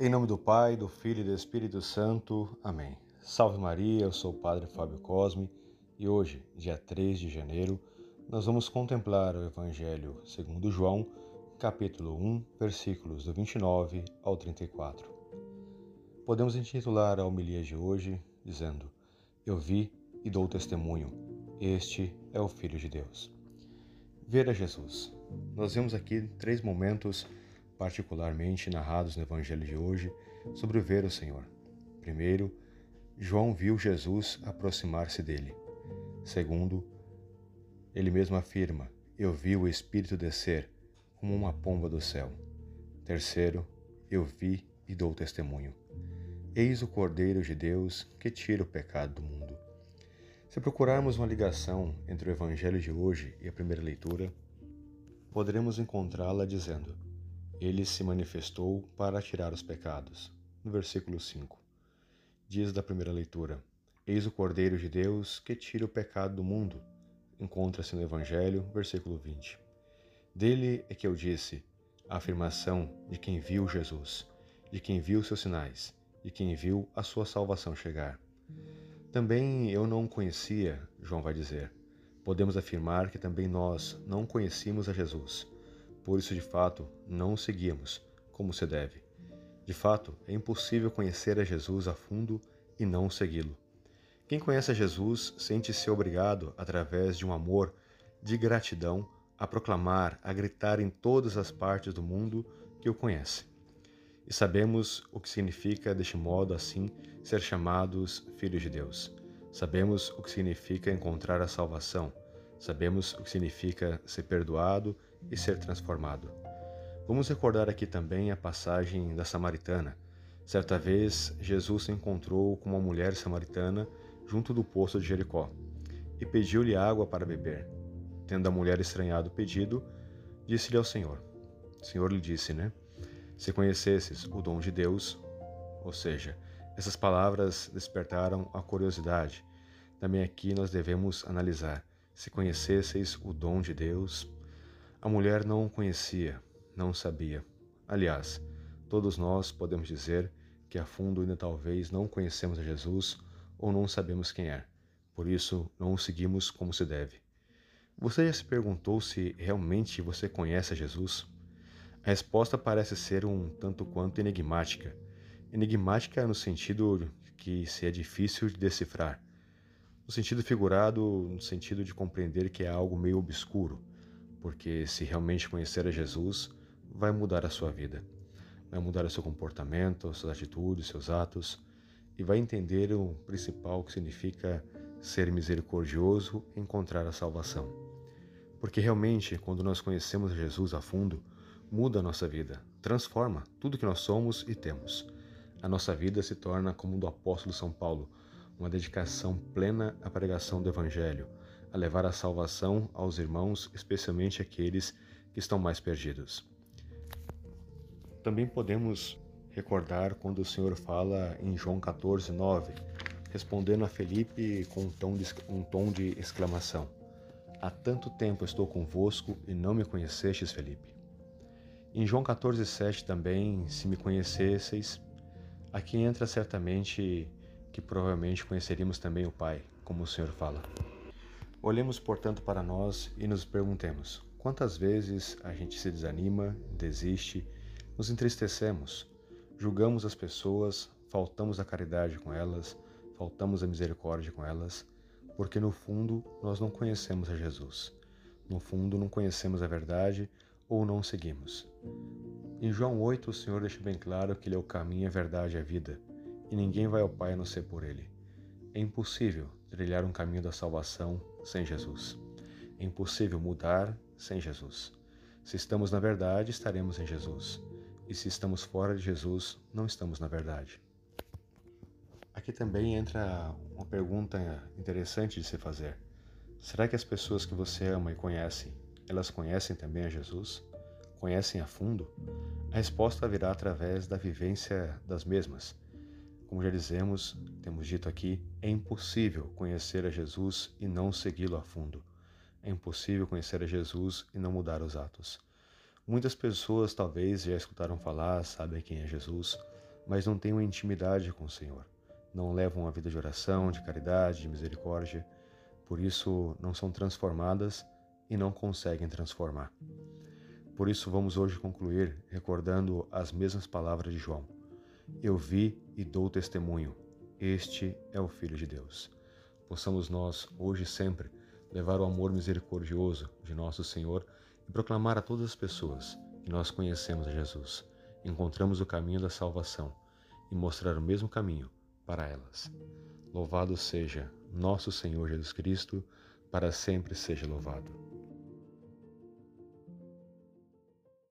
Em nome do Pai, do Filho e do Espírito Santo. Amém. Salve Maria, eu sou o Padre Fábio Cosme e hoje, dia 3 de janeiro, nós vamos contemplar o Evangelho segundo João, capítulo 1, versículos do 29 ao 34. Podemos intitular a homilia de hoje dizendo: Eu vi e dou testemunho, este é o Filho de Deus. Ver a Jesus. Nós vemos aqui três momentos particularmente narrados no Evangelho de hoje, sobre ver o Senhor. Primeiro, João viu Jesus aproximar-se dele. Segundo, ele mesmo afirma: Eu vi o Espírito descer como uma pomba do céu. Terceiro, eu vi e dou testemunho. Eis o Cordeiro de Deus que tira o pecado do mundo. Se procurarmos uma ligação entre o Evangelho de hoje e a primeira leitura, poderemos encontrá-la dizendo: ele se manifestou para tirar os pecados. No versículo 5. Diz da primeira leitura: Eis o Cordeiro de Deus que tira o pecado do mundo. Encontra-se no Evangelho, versículo 20. Dele é que eu disse a afirmação de quem viu Jesus, de quem viu seus sinais, de quem viu a sua salvação chegar. Também eu não conhecia, João vai dizer. Podemos afirmar que também nós não conhecíamos a Jesus por isso, de fato, não o seguíamos como se deve. De fato, é impossível conhecer a Jesus a fundo e não segui-lo. Quem conhece a Jesus sente-se obrigado, através de um amor de gratidão, a proclamar, a gritar em todas as partes do mundo que o conhece. E sabemos o que significa, deste modo, assim, ser chamados filhos de Deus. Sabemos o que significa encontrar a salvação Sabemos o que significa ser perdoado e ser transformado. Vamos recordar aqui também a passagem da Samaritana. Certa vez, Jesus se encontrou com uma mulher samaritana junto do poço de Jericó e pediu-lhe água para beber. Tendo a mulher estranhado o pedido, disse-lhe ao Senhor: O Senhor lhe disse, né? Se conhecesses o dom de Deus, ou seja, essas palavras despertaram a curiosidade. Também aqui nós devemos analisar se conhecesseis o dom de Deus, a mulher não o conhecia, não sabia. Aliás, todos nós podemos dizer que a fundo ainda talvez não conhecemos a Jesus ou não sabemos quem é. Por isso, não o seguimos como se deve. Você já se perguntou se realmente você conhece a Jesus? A resposta parece ser um tanto quanto enigmática. Enigmática no sentido que se é difícil de decifrar no sentido figurado, no sentido de compreender que é algo meio obscuro, porque se realmente conhecer a Jesus, vai mudar a sua vida, vai mudar o seu comportamento, suas atitudes, seus atos, e vai entender o principal que significa ser misericordioso e encontrar a salvação. Porque realmente, quando nós conhecemos Jesus a fundo, muda a nossa vida, transforma tudo que nós somos e temos. A nossa vida se torna como do apóstolo São Paulo, uma dedicação plena à pregação do Evangelho, a levar a salvação aos irmãos, especialmente aqueles que estão mais perdidos. Também podemos recordar quando o Senhor fala em João 14, 9, respondendo a Felipe com um tom de, um tom de exclamação: Há tanto tempo estou convosco e não me conhecestes, Felipe. Em João 14, 7 também, se me conhecesseis, aqui entra certamente que provavelmente conheceríamos também o Pai, como o Senhor fala. Olhemos, portanto, para nós e nos perguntemos: quantas vezes a gente se desanima, desiste, nos entristecemos, julgamos as pessoas, faltamos a caridade com elas, faltamos a misericórdia com elas, porque no fundo nós não conhecemos a Jesus. No fundo não conhecemos a verdade ou não seguimos. Em João 8, o Senhor deixa bem claro que Ele é o caminho, a verdade e a vida e ninguém vai ao Pai a não ser por Ele. É impossível trilhar um caminho da salvação sem Jesus. É impossível mudar sem Jesus. Se estamos na verdade, estaremos em Jesus. E se estamos fora de Jesus, não estamos na verdade. Aqui também entra uma pergunta interessante de se fazer. Será que as pessoas que você ama e conhece, elas conhecem também a Jesus? Conhecem a fundo? A resposta virá através da vivência das mesmas como já dizemos, temos dito aqui, é impossível conhecer a Jesus e não segui-lo a fundo. É impossível conhecer a Jesus e não mudar os atos. Muitas pessoas talvez já escutaram falar, sabem quem é Jesus, mas não têm uma intimidade com o Senhor. Não levam uma vida de oração, de caridade, de misericórdia. Por isso não são transformadas e não conseguem transformar. Por isso vamos hoje concluir recordando as mesmas palavras de João. Eu vi e dou testemunho. Este é o Filho de Deus. Possamos nós, hoje e sempre, levar o amor misericordioso de nosso Senhor e proclamar a todas as pessoas que nós conhecemos a Jesus, encontramos o caminho da salvação e mostrar o mesmo caminho para elas. Louvado seja nosso Senhor Jesus Cristo, para sempre seja louvado.